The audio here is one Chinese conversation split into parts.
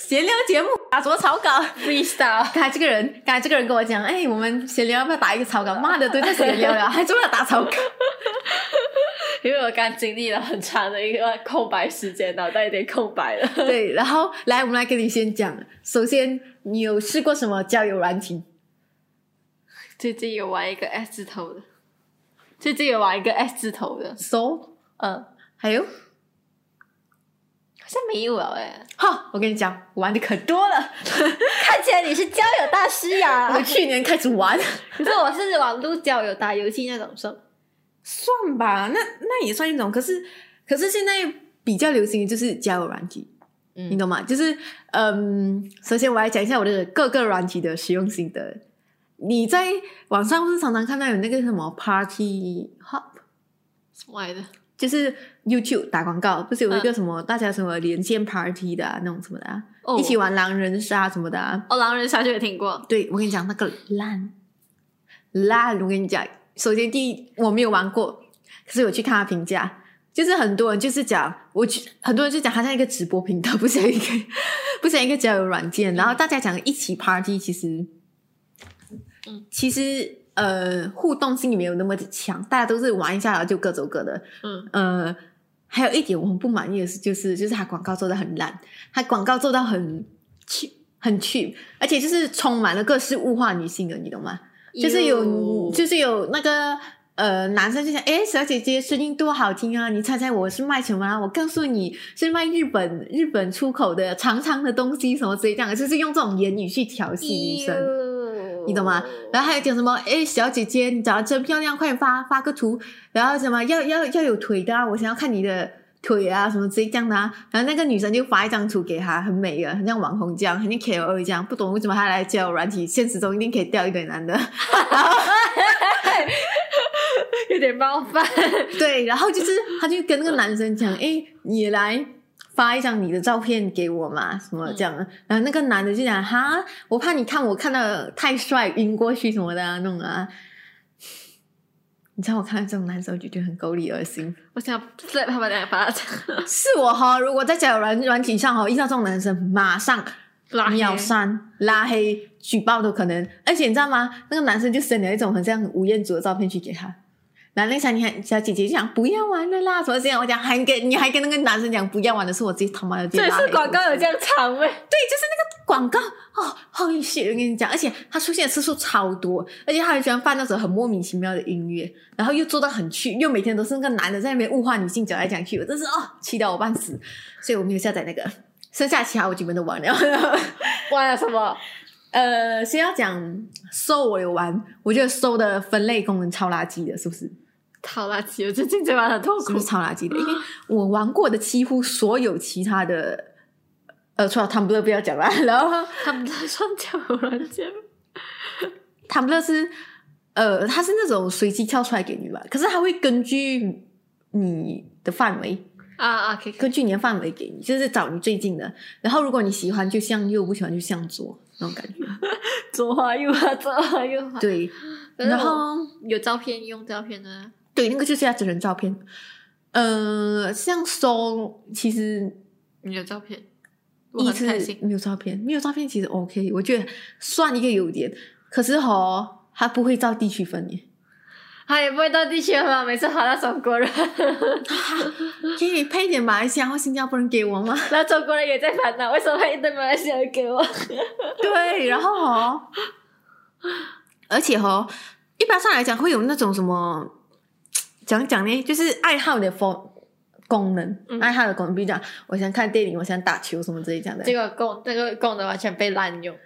闲聊节目打什么草稿？freestyle，刚才这个人，刚才这个人跟我讲，哎，我们闲聊要不要打一个草稿？妈的，都在闲聊了，还说要打草稿。因为我刚经历了很长的一个空白时间，脑袋有点空白了。对，然后来，我们来跟你先讲。首先，你有试过什么交友软体？最近有玩一个 S 字头的，最近有玩一个 S 字头的，So，嗯，还有，好像没有了哎。哈，我跟你讲，玩的可多了。看起来你是交友大师呀我去年开始玩，可是我是网络交友打游戏那种算算吧，那那也算一种。可是，可是现在比较流行的就是交友软体，你嗯，懂吗？就是，嗯，首先我来讲一下我的各个软体的使用心得。你在网上不是常常看到有那个什么 Party Hop，什么来的？就是 YouTube 打广告，不是有一个什么、大家什么连线 Party 的、啊、那种什么的、啊，哦。一起玩狼人杀什么的、啊。哦，狼人杀就有听过。对我跟你讲，那个烂。烂，我跟你讲，首先第一我没有玩过，可是我去看他评价，就是很多人就是讲，我去很多人就讲它像一个直播频道，不像一个 不像一个交友软件，然后大家讲一起 party，其实，嗯，其实呃互动性也没有那么的强，大家都是玩一下然后就各走各的，嗯，呃，还有一点我很不满意的是，就是就是他广告做的很烂，他广告做到很 cheap，很 cheap，而且就是充满了各式物化女性的，你懂吗？就是有就是有那个呃男生就想，哎，小姐姐声音多好听啊！你猜猜我是卖什么啊？我告诉你是卖日本日本出口的长长的东西什么之类这样的，就是用这种言语去调戏女生。哟你懂吗？然后还有讲什么？哎，小姐姐，你长得真漂亮，快点发发个图。然后什么要要要有腿的啊，我想要看你的腿啊，什么之类这样的啊。然后那个女生就发一张图给他，很美啊，很像网红这样，很像 KOL 这样。不懂为什么他来交友软体，现实中一定可以钓一堆男的。有点冒犯。对，然后就是他就跟那个男生讲，哎，你来。发一张你的照片给我嘛，什么这样？然后那个男的就讲哈，我怕你看我看的太帅晕过去什么的啊，那种啊。你知道我看到这种男生，我就觉得很狗里恶心。我想 slap 他们两巴掌，是我哈，如果在交友软软体上哈遇到这种男生，马上拉秒删、拉黑、举报都可能。而且你知道吗？那个男生就生了一种很像吴彦祖的照片去给他。然后那小女孩小姐姐就讲不要玩了啦，什么这样？我讲还跟你还跟那个男生讲不要玩的是我自己他妈的直接这是广告有这样长吗？对，就是那个广告哦，好血！我跟你讲，而且它出现的次数超多，而且他很喜欢放那种很莫名其妙的音乐，然后又做到很去，又每天都是那个男的在那边物化女性，讲来讲去，我真是哦，气到我半死，所以我没有下载那个，剩下其他我基本都玩了。玩了什么？呃，先要讲搜我有玩，我觉得搜的分类功能超垃圾的，是不是？好垃圾！我最近在玩很痛苦超垃圾的？因为我玩过的几乎所有其他的，呃，除了 Tumblr 不要讲了，然后他们在算交友软件吗，他们是呃，它是那种随机跳出来给你吧，可是它会根据你的范围，啊啊，可以。根据你的范围给你，就是找你最近的。然后如果你喜欢就向右，不喜欢就向左那种感觉。左滑右滑，左滑右滑。对，然后有照片用照片的，对，那个就是要真人照片。呃，像搜其实你有照片，我一次。没有照片，没有照片其实 OK，我觉得算一个优点。可是哈，他不会照地区分耶。他也不会到地区嘛？每次滑到中国人，可以配一点马来西亚或新加坡人给我吗？那中国人也在烦恼，为什么一堆马来西亚人给我？对，然后哦，而且哦，一般上来讲会有那种什么讲讲呢，就是爱好的功功能，嗯爱好的功能，比如讲我想看电影，我想打球什么之类这样的。这个功这个功能完全被滥用。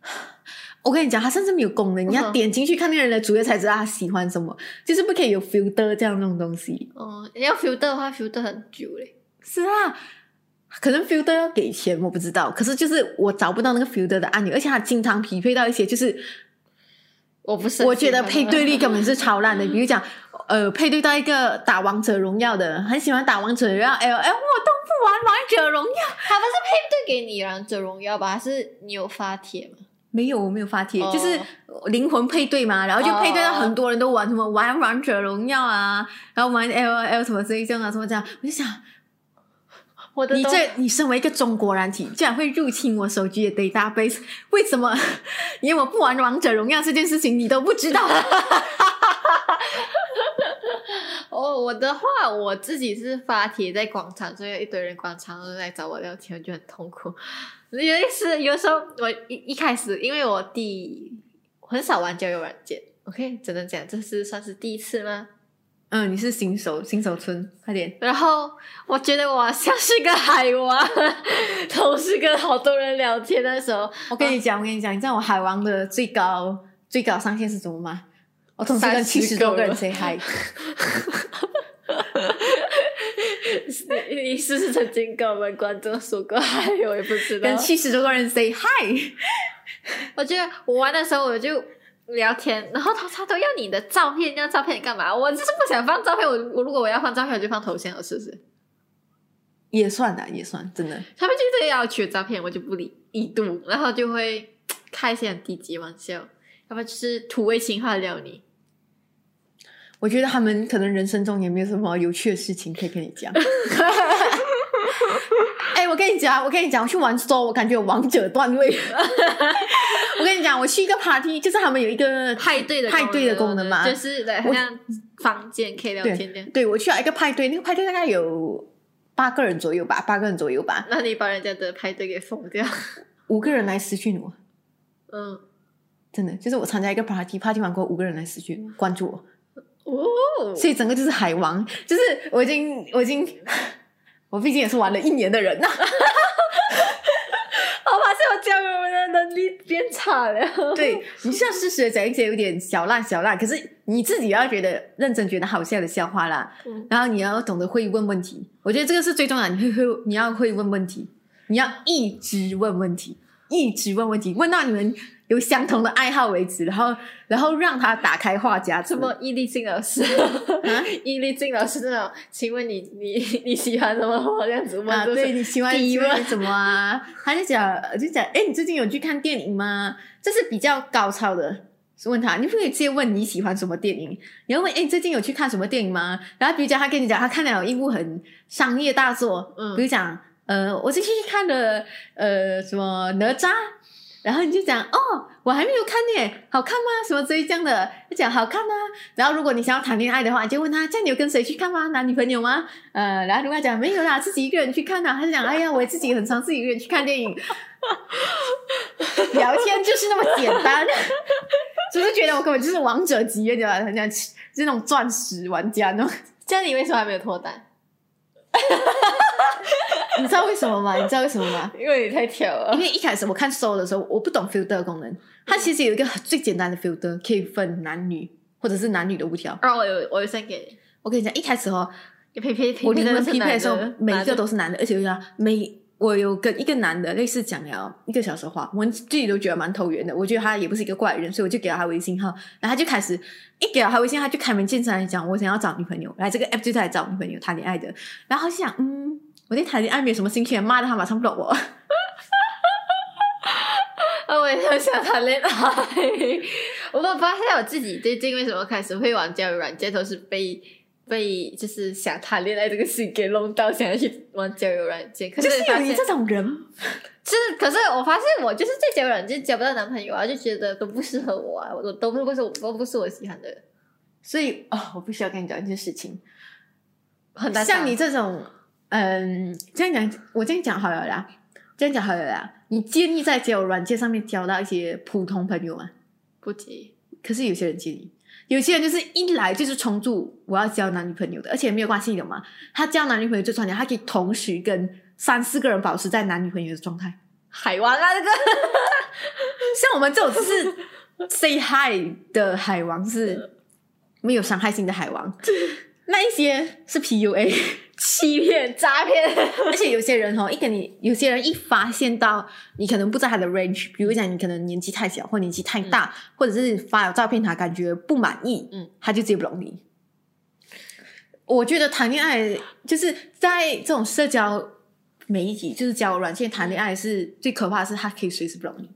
我跟你讲，它甚至没有功能，你要嗯点进去看那个人的主页才知道他喜欢什么，就是不可以有 filter 这样那种东西。哦，你要 filter 的话，filter 很久嘞。是啊，可能 filter 要给钱，我不知道。可是就是我找不到那个 filter 的按钮，而且它经常匹配到一些就是我不是，我觉得配对率根本是超烂的。比如讲，呃，配对到一个打王者荣耀的，很喜欢打王者荣耀，L L，我都不玩王者荣耀。他不是配对给你王者荣耀吧？还是你有发帖吗？没有，我没有发帖，哦就是灵魂配对嘛，然后就配对到很多人都玩什么玩王者荣耀啊，然后玩 L L 什么这一种啊，什么这样，我就想，你我的都这你身为一个中国软体，竟然会入侵我手机的 database，为什么 连我不玩王者荣耀这件事情你都不知道？哦，我的话，我自己是发帖在广场，所以有一堆人广场都在找我聊天，我就很痛苦。有一次，有时候我一一开始，因为我第很少玩交友软件，OK，只能讲这是算是第一次吗？嗯，你是新手新手村，快点。然后我觉得我像是个海王，同时跟好多人聊天的时候，我跟你讲，我跟你讲，你知道我海王的最高最高上限是什么吗？我同时跟七十多个人 say hi。你你是不是曾经跟我们观众说过嗨？我也不知道跟。七十多个人 say hi。我觉得我玩的时候我就聊天，然后他他都要你的照片，要照片你干嘛？我就是不想放照片，我我如果我要放照片，我就放头像了，是不是？也算的，也算，真的。他们就这个要求照片，我就不理一度，然后就会开一些很低级玩笑，要不然就是土味情话撩你。我觉得他们可能人生中也没有什么有趣的事情可以跟你讲。哎、我跟你讲，我跟你讲，我去玩 SO，我感觉有王者段位。我跟你讲，我去一个 party，就是他们有一个派对的派对的功能嘛，就是对，好像房间可以聊天的。对我去了一个派对，那个派对大概有八个人左右吧，八个人左右吧，那你把人家的派对给封掉，五个人来私讯我，嗯，真的就是我参加一个 party，party 完过后五个人来私讯我关注我，哦，所以整个就是海王，就是我已经我已经我毕竟也是玩了一年的人呐、我发现我教育我的能力变差了。对，你是要适时的讲一些有点小烂小烂，可是你自己要觉得认真觉得好笑的笑话啦，嗯然后你要懂得会问问题，我觉得这个是最重要，你会会你要会问问题，你要一直问问题，一直问问题，问到你们有相同的爱好为止，然后然后让他打开话匣子什。么易立竞老师？啊易立竞老师那种，请问你你你喜欢什么？这样子问，啊，对你喜欢问喜欢什么啊？他就讲，就讲，哎，你最近有去看电影吗？这是比较高超的。是问他，你不可以直接问你喜欢什么电影，你要问，哎，你最近有去看什么电影吗？然后比如讲，他跟你讲，他看了一部很商业大作，嗯比如讲，呃，我最近去看了呃什么哪吒，然后你就讲，哦，我还没有看呢，好看吗？什么之类这样的，就讲好看啊。然后如果你想要谈恋爱的话，你就问他，这样你有跟谁去看吗？男女朋友吗？呃，然后如果他讲没有啦，自己一个人去看啊，他就讲，哎呀，我自己很常自己一个人去看电影。聊天就是那么简单，只是觉得我根本就是王者级别的，很像是那种钻石玩家那种。这样你为什么还没有脱单？你知道为什么吗？你知道为什么吗？因为你太挑了因。为一开始我看 Soul 的时候，我不懂 filter 的功能，它其实有一个最简单的 filter，可以分男女或者是男女的无条。然后我有我有 send 给你，我跟你讲，一开始哦，匹配匹我你们匹配的时候，每一个都是男的，而且我讲每我有跟一个男的类似讲了一个小时话，我自己都觉得蛮投缘的。我觉得他也不是一个怪人，所以我就给了他微信号，然后他就开始一给了他微信，他就开门见山来讲，我想要找女朋友，来这个 app 就是来找女朋友谈恋爱的。然后就想，嗯，我对谈恋爱没有什么兴趣，骂的他马上不懂我。啊，我也很想谈恋爱。我发现我自己最近为什么开始会玩交友软件，都是被被就是想谈恋爱这个事给弄到，想要去玩交友软件。可就是是发现有你这种人，就是，可是我发现我就是在交友软件交不到男朋友啊，就觉得都不适合我啊，我都不是我都不是我喜欢的，所以哦，我必须要跟你讲一件事情。很难像你这种，嗯，这样讲，我这样讲好了啦，这样讲好了啦。你建议在交友软件上面交到一些普通朋友吗？不急，可是有些人建议，有些人就是一来就是冲住我要交男女朋友的，而且没有关系的嘛。他交男女朋友最重要，他可以同时跟三四个人保持在男女朋友的状态。海王啊，这个 像我们这种只是 say hi 的海王，是没有伤害性的海王。那一些是 PUA，欺骗诈骗，而且有些人哦，一跟你，有些人一发现到你可能不在他的 range，比如讲你可能年纪太小，或年纪太大，或者是发了照片他感觉不满意，嗯，他就直接不容你。我觉得谈恋爱就是在这种社交媒体，就是交友软件谈恋爱是最可怕的是，他可以随时不容你。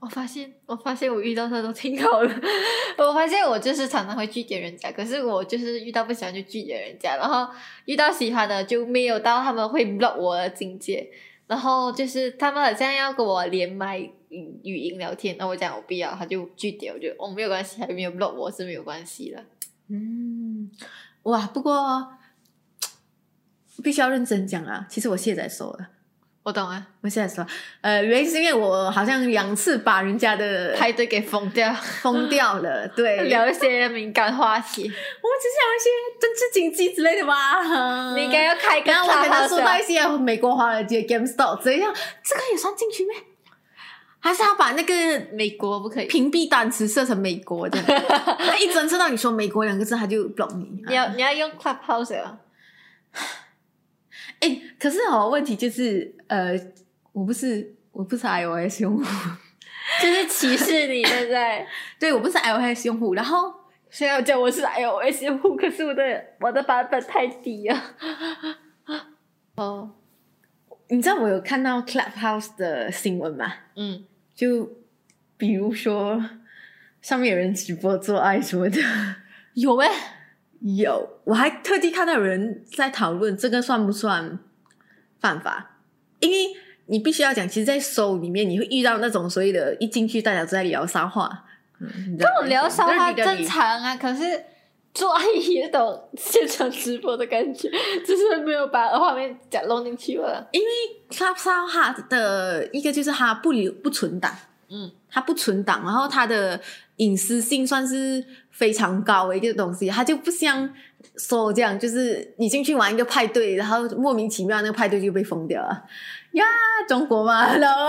我发现，我发现我遇到他都挺好的。我发现我就是常常会拒绝人家，可是我就是遇到不喜欢就拒绝人家，然后遇到喜欢的就没有到他们会 block 我的境界。然后就是他们好像要跟我连麦语语音聊天，那我讲我不要，他就拒绝，我就哦没有关系，还没有 block 我是没有关系的。嗯，哇，不过 必须要认真讲啊，其实我现在收了。我懂啊，我现在说，呃，原因是因为我好像两次把人家的派对给封掉，封掉了。对，聊一些敏感话题，我们只是聊一些政治经济之类的吧。你应该要开个然后我跟他说到大一些美国华尔街 GameStop 这样，这个也算进去咩？还是要把那个美国不可以，屏蔽单词设成美国这样？他一侦测到你说美国两个字，他就 block 你。你要你要用 Clubhouse 啊。哎、可是哦，问题就是，呃，我不是我不是 iOS 用户，就是歧视你，对不对？对我不是 iOS 用户，然后虽然叫我是 iOS 用户，可是我的我的版本太低了。哦，你知道我有看到 Clubhouse 的新闻吗？嗯，就比如说上面有人直播做爱什么的，有诶，有，我还特地看到有人在讨论这个算不算犯法，因为你必须要讲，其实，在搜里面你会遇到那种所谓的，一进去大家都在聊骚话，嗯，这这种聊骚话正常啊，可是做爱也懂现场直播的感觉，只是没有把画面讲弄进去了。因为 Club 骚话的一个就是它不留不存档，嗯，它不存档，然后它的隐私性算是非常高的一个东西，它就不像说这样，就是你进去玩一个派对，然后莫名其妙那个派对就被封掉了 呀，中国嘛，然后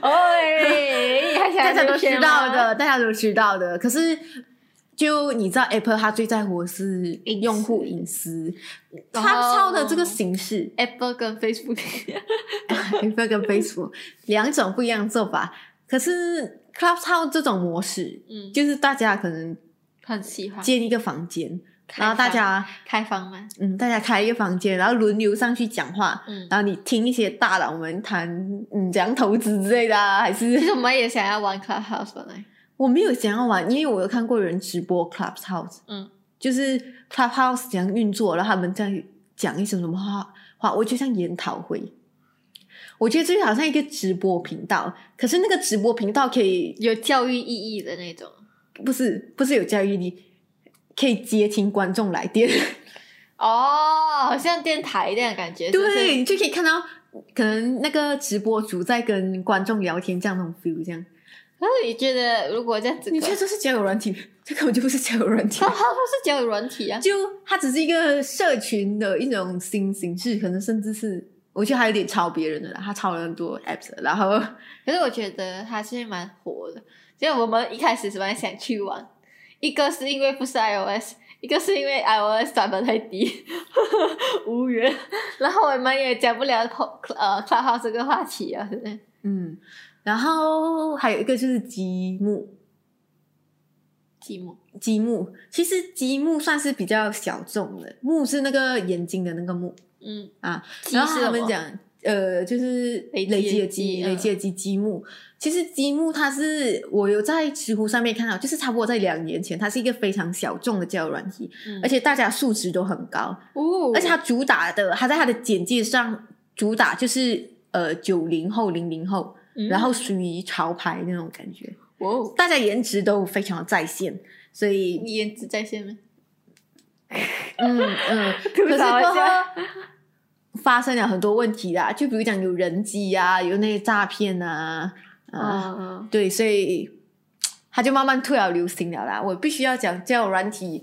哎，还想大家都知道的，大家都知道的，可是。就你知道，Apple 它最在乎的是用户隐私，它后抄的这个形式，Apple 跟 Facebook，Apple 跟 Facebook 两种不一样的做法。可是 Clubhouse 这种模式，嗯，就是大家可能很喜欢。建一个房间，然后大家开房吗？嗯，大家开一个房间，然后轮流上去讲话，嗯，然后你听一些大佬们谈嗯怎样投资之类的啊，还是其实我们也想要玩 Clubhouse 本来，我没有想要玩，因为我有看过有人直播 Clubhouse，嗯，就是 Clubhouse 怎样运作，然后他们在讲一些什么话话，我就像研讨会。我觉得这就好像一个直播频道，可是那个直播频道可以有教育意义的那种。不是不是有教育力，可以接听观众来电，哦，好像电台这样的感觉，对，你就可以看到可能那个直播主在跟观众聊天这样那种 feel，这样。可是你觉得如果这样子，你觉得这是交友软体？这根本就不是交友软体它，它不是交友软体啊？就它只是一个社群的一种新形式，可能甚至是我觉得还有点抄别人的啦，他抄了很多 apps，然后可是我觉得他现在蛮火的，就我们一开始是蛮想去玩，一个是因为不是 iOS，一个是因为 iOS 版本太低，无缘。然后我们也讲不了呃 Clubhouse 这个话题啊，是不是？嗯，然后还有一个就是积木，积木。积木其实积木算是比较小众的，木是那个眼睛的那个木嗯，啊，积然后他们讲。呃，就是累积的的积，累积的积积木。其实积木它是我有在知乎上面看到，就是差不多在两年前，它是一个非常小众的交友软体，嗯而且大家素质都很高，哦而且它主打的，它在它的简介上主打就是呃九零后、零零后，嗯然后属于潮牌那种感觉，哦，大家颜值都非常的在线，所以你颜值在线吗？嗯嗯，吐可是发生了很多问题啦，就比如讲有人机啊，有那些诈骗啊，啊、嗯对，所以它就慢慢退而流行了啦。我必须要讲，交友软体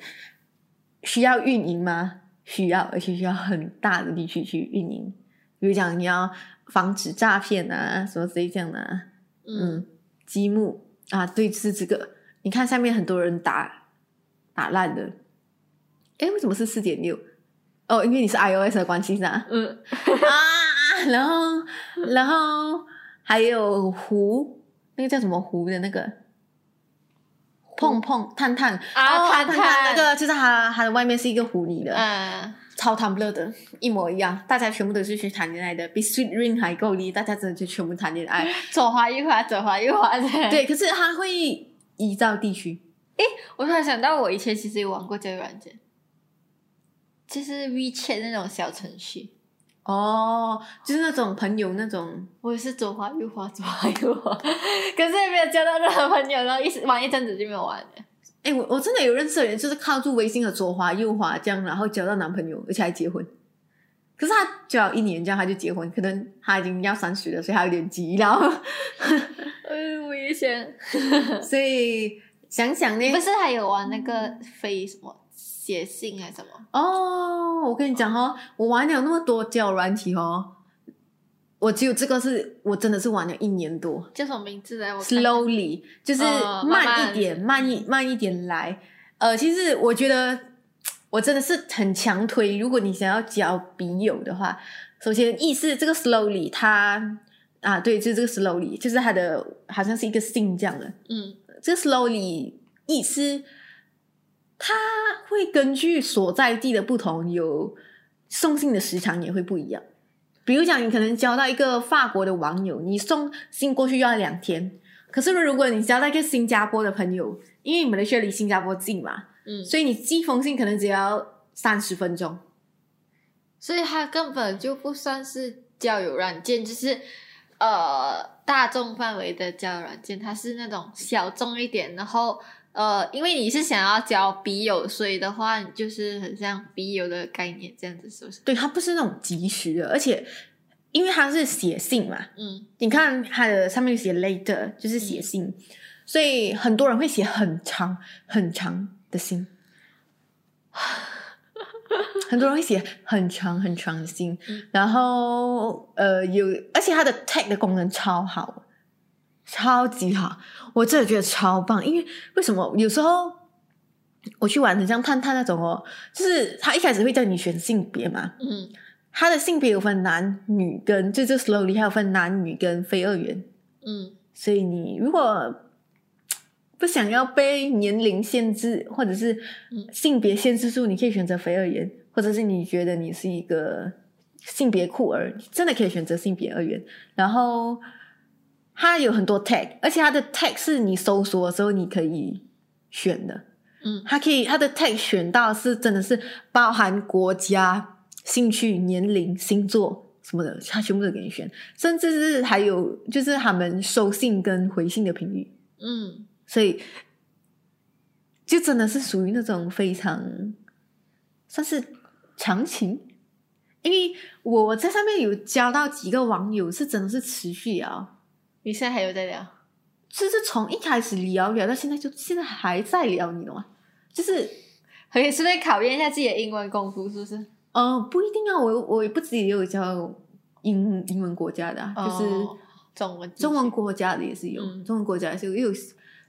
需要运营吗？需要，而且需要很大的力气去运营。比如讲，你要防止诈骗啊，什么之类这样的、啊。嗯，嗯，积木啊，对，就是这个。你看下面很多人打打烂的，诶，为什么是四点六？哦，因为你是 iOS 的关系是吧？嗯，啊，然后然后还有湖，那个叫什么湖的那个？碰碰探探。啊哦探探。探那个就是它它的外面是一个狐狸的，嗯，超 Tumblr 的，一模一样，大家全部都是去谈恋爱的，比 Sweet Ring 还够力，大家真的就全部谈恋爱。左滑右滑，左滑右滑的。对，可是它会依照地区。我突然想到，我以前其实有玩过这个软件，就是 WeChat 那种小程序。哦，就是那种朋友那种，我也是左滑右滑，左滑右滑，可是也没有交到任何朋友，然后一直玩一阵子就没有玩了。哎，我我真的有认识的人，就是靠住微信的左滑右滑这样，然后交到男朋友，而且还结婚。可是他交一年这样他就结婚，可能他已经要三十了，所以他有点急，然后，呃，我也想，所以想想呢，不是还有玩那个飞什么写信还是什么？哦，我跟你讲哦，我玩了那么多交友软体哦，我只有这个是我真的是玩了一年多。叫什么名字来？我看看，slowly 就是哦慢慢一点，慢一慢一点来。呃，其实我觉得我真的是很强推，如果你想要交笔友的话，首先意思这个 slowly 它啊，对，就是这个 slowly，就是它的好像是一个信这样的。嗯这个 slowly 意思，它会根据所在地的不同，有送信的时长也会不一样。比如讲，你可能交到一个法国的网友，你送信过去要两天。可是如果你交到一个新加坡的朋友，因为你们的学离新加坡近嘛，嗯，所以你寄封信可能只要三十分钟。所以它根本就不算是交友软件，就是呃大众范围的交友软件，它是那种小众一点，然后呃，因为你是想要交笔友，所以的话，你就是很像笔友的概念这样子，是不是？对，它不是那种即时的，而且因为它是写信嘛，嗯。你看它的上面写 later，就是写信，所以很多人会写很长很长的信，很多人会写很长很长的信，嗯。然后呃有，而且它的 tag 的功能超好，超级好，我真的觉得超棒。因为为什么有时候我去玩很像探探那种哦，就是他一开始会叫你选性别嘛，嗯他的性别有分男女跟就这 slowly 还有分男女跟非二元，嗯所以你如果不想要被年龄限制或者是嗯性别限制住，你可以选择非二元，或者是你觉得你是一个性别酷儿，真的可以选择性别二元。然后它有很多 tag，而且它的 tag 是你搜索的时候你可以选的。嗯。它可以它的 tag 选到是真的是包含国家、兴趣、年龄、星座什么的，它全部都给你选，甚至是还有就是他们收信跟回信的频率，嗯。所以就真的是属于那种非常算是长情。因为我在上面有交到几个网友，是真的是持续啊，你现在还有在聊？就是从一开始聊聊到现在，就现在还在聊，你懂吗？就是可以顺便考验一下自己的英文功夫，是不是？呃，不一定啊，我我也不止也有教英英文国家的、啊，就是哦中文中文国家的也是有，嗯中文国家也是有，也有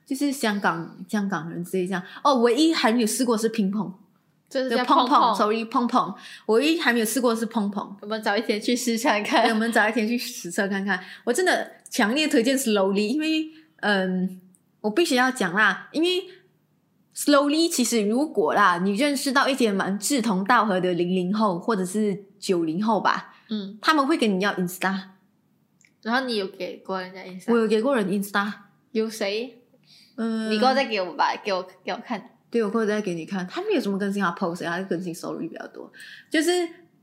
就是香港香港人之类这样。哦，唯一还没有试过是乒乓，就是碰碰，sorry 碰碰，唯一还没有试过是碰碰。我们早一天去试看看，我看。们早一天去实测看看。我真的强烈推荐 Slowly，因为嗯，我必须要讲啦，因为 Slowly 其实如果啦，你认识到一些蛮志同道合的零零后或者是九零后吧，嗯，他们会跟你要 Insta，然后你有给过人家 Insta，我？有给过人 Insta，有谁？嗯，你给我再给我吧，给我给我看。对，我过再给你看，他没有什么更新啊 post，他更新 story 比较多，就是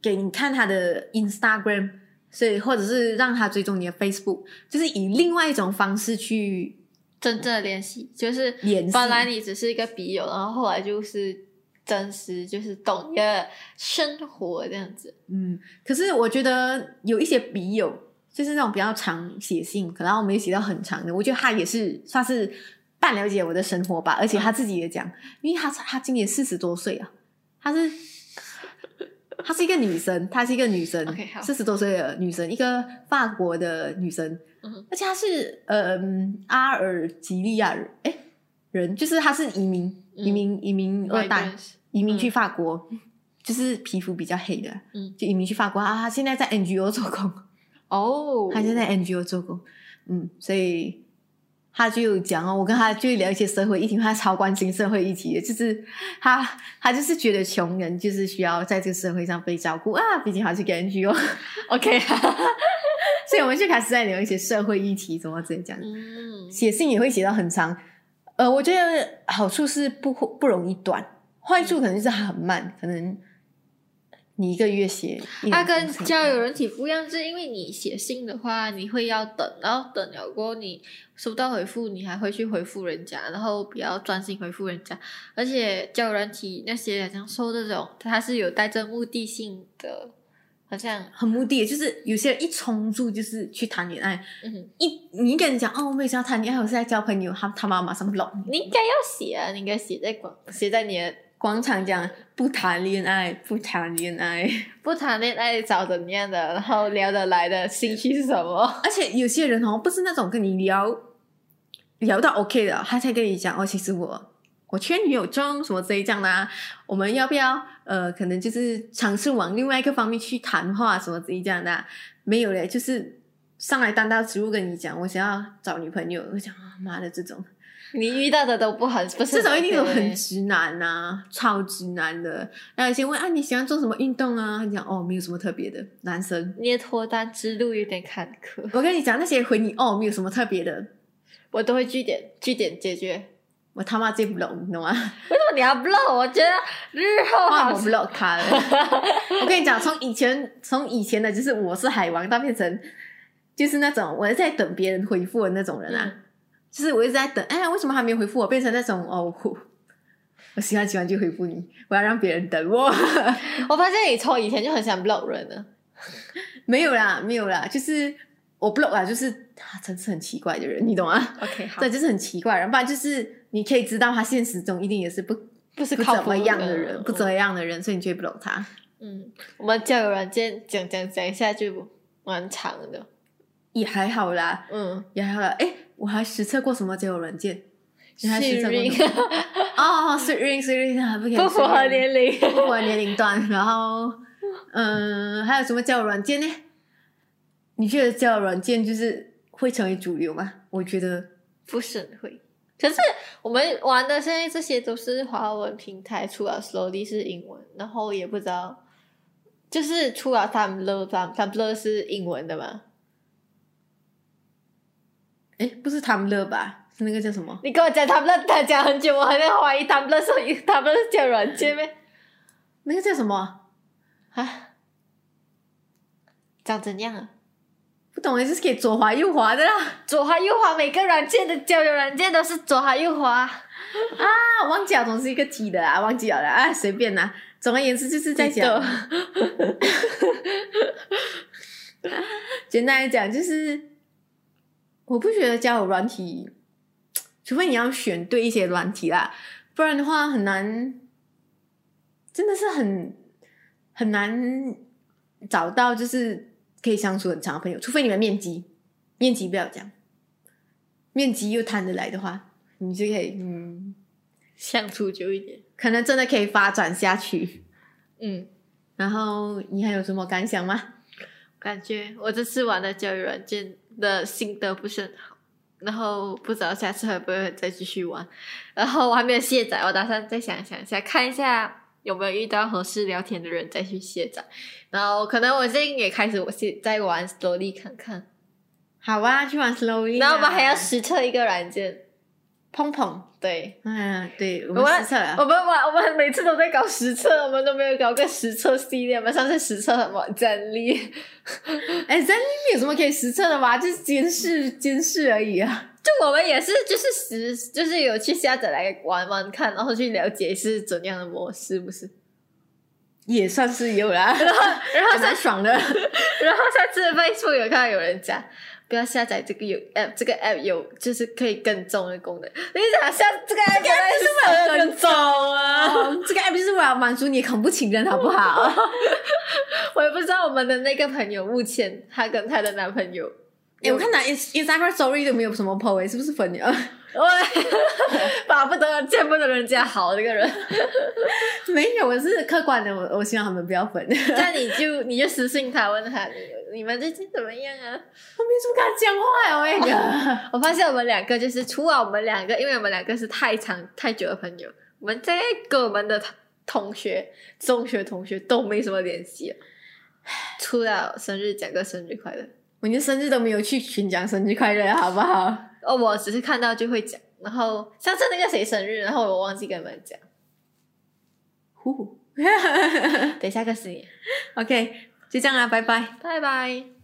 给你看他的 Instagram，所以或者是让他追踪你的 Facebook，就是以另外一种方式去真正的联系就是本来你只是一个笔友，然后后来就是真实，就是懂你的生活这样子。嗯，可是我觉得有一些笔友，就是那种比较常写信，可能我没有写到很长的，我觉得他也是算是半了解我的生活吧，而且他自己也讲，因为他他今年四十多岁啊，他是 她是一个女生，她是一个女生四十多岁的女生，一个法国的女生，嗯而且她是呃阿尔及利亚人，哎人，就是她是移民，嗯。移民移民二代，移民去法国，就是皮肤比较黑的，嗯。就移民去法国啊。她现在在 NGO 做工，哦，她现在在 NGO 做工，嗯，所以他就有讲哦，我跟他就聊一些社会议题，他超关心社会议题的，就是他他就是觉得穷人就是需要在这个社会上被照顾啊，毕竟他是 NGO。OK，所以我们就开始在聊一些社会议题，怎么怎样写信也会写到很长，呃，我觉得好处是不不容易断，坏处可能就是它很慢，可能你一个月写一它跟交友软体不一样，是因为你写信的话，你会要等，然后等了过后你收到回复，你还会去回复人家，然后比较专心回复人家。而且交友软体那些好像说这种，它是有带着目的性的，好像很目的，就是有些人一冲住就是去谈恋爱，嗯，一你跟人讲哦，我没想要谈恋爱，我是在交朋友，他他妈马上 block 你应该要写啊，你应该写在广写在你的广场讲不谈恋爱，不谈恋爱，不谈恋爱找怎样的，然后聊得来的兴趣是什么？而且有些人哦，不是那种跟你聊聊到 OK 的，他才跟你讲哦，其实我我缺女友中什么这一这样的、啊，我们要不要呃，可能就是尝试往另外一个方面去谈话什么这一这样的啊、没有嘞，就是上来单刀直入跟你讲，我想要找女朋友，我讲啊妈的这种，你遇到的都不很不是这种一定都很直男呐、超直男的。然后有些问啊，你喜欢做什么运动啊？他讲哦，没有什么特别的，男生。你的脱单之路有点坎坷，我跟你讲，那些回你哦，没有什么特别的，我都会据点据点解决。我他妈接不拢，你懂吗？为什么你要 block？我觉得日后好换我 block 他了。我跟你讲，从以前从以前的就是我是海王，到变成就是那种我在等别人回复的那种人啊，嗯就是我一直在等，哎呀，为什么还没回复我？变成那种哦，我我喜欢喜欢就回复你，我要让别人等我。我发现你从以前就很想 block 人了。没有啦，没有啦，就是我 block 啦，就是他真是很奇怪的人，你懂吗？OK，好对，，就是很奇怪然后，不然就是你可以知道他现实中一定也是不不是靠怎么样的人，嗯不怎么样的人，所以你就会 block 他。嗯，我们交友软件讲讲讲一下就蛮长的。也还好啦，嗯，也还好啦。哎，我还实测过什么交友软件？你还实测过幸运什么？哦，Sweet Ring，Sweet Ring 还不可以不符合年龄。不符合年龄段。然后，嗯，还有什么交友软件呢？你觉得交友软件就是会成为主流吗？我觉得不是很会。可是我们玩的现在这些都是华文平台，除了 Slowly 是英文，然后也不知道，就是除了 Tumblr，Tumblr 是英文的嘛？哎，不是他们乐吧？是那个叫什么？你跟我讲 Tumblr，他讲很久，我还在怀疑 Tumblr 是 Tumblr 是叫软件咩？那个叫什么？啊，长怎样啊？不懂，就是可以左滑右滑的啦。左滑右滑，每个软件的交友软件都是左滑右滑。啊，忘记了，总是一个 T 的啊，忘记了啦，啊，随便啦。总而言之，就是在讲，简单来讲，就是我不觉得交友软体，除非你要选对一些软体啦，不然的话很难，真的是很很难找到就是可以相处很长的朋友，除非你们面基，面基不要讲，面基又谈得来的话，你就可以嗯。相处久一点。可能真的可以发展下去。嗯，然后你还有什么感想吗？感觉我这次玩的交友软件的心得不是很好，然后不知道下次会不会再继续玩。然后我还没有卸载，我打算再想想一下，看一下有没有遇到合适聊天的人再去卸载。然后可能我最近也开始，我现在玩 Slowly 看看。好啊，去玩 Slowly 啊。然后我们还要实测一个软件，碰碰。对。嗯，对，我我们们实测了。我们玩，我们每次都在搞实测，我们都没有搞个实测系列。我们上次实测什么战力？哎，在里面有什么可以实测的吗？就是监视监视而已啊。就我们也是，就是实，就是有去下载来玩玩看，然后去了解是怎样的模式，不是？也算是有啦，然后，然后上还蛮爽的。然后上次 Facebook 有看到有人讲，不要下载这个有 app，这个 app 有就是可以跟踪的功能。你想下这个 app 原来是为了跟踪啊？哦这个 app 就是为了满足你恐怖情人，好不好？我也不知道我们的那个朋友目前她跟她的男朋友，哎，我看到 Ins Instagram Story 都没有什么 po，哎，是不是粉了？我 巴不得见不得人家好这个人。没有，我是客观的，我我希望他们不要分。那你就你就私信他问他你你们最近怎么样啊？怎么跟他讲话呀，我那个。我发现我们两个就是除了我们两个，因为我们两个是太长太久的朋友，我们在跟我们的同学、中学同学都没什么联系了，除了生日讲个生日快乐。我连生日都没有去群讲生日快乐，好不好？哦，我只是看到就会讲，然后上次那个谁生日，然后我忘记跟你们讲，呼，等下个十年，OK，就这样啦，拜拜。拜拜。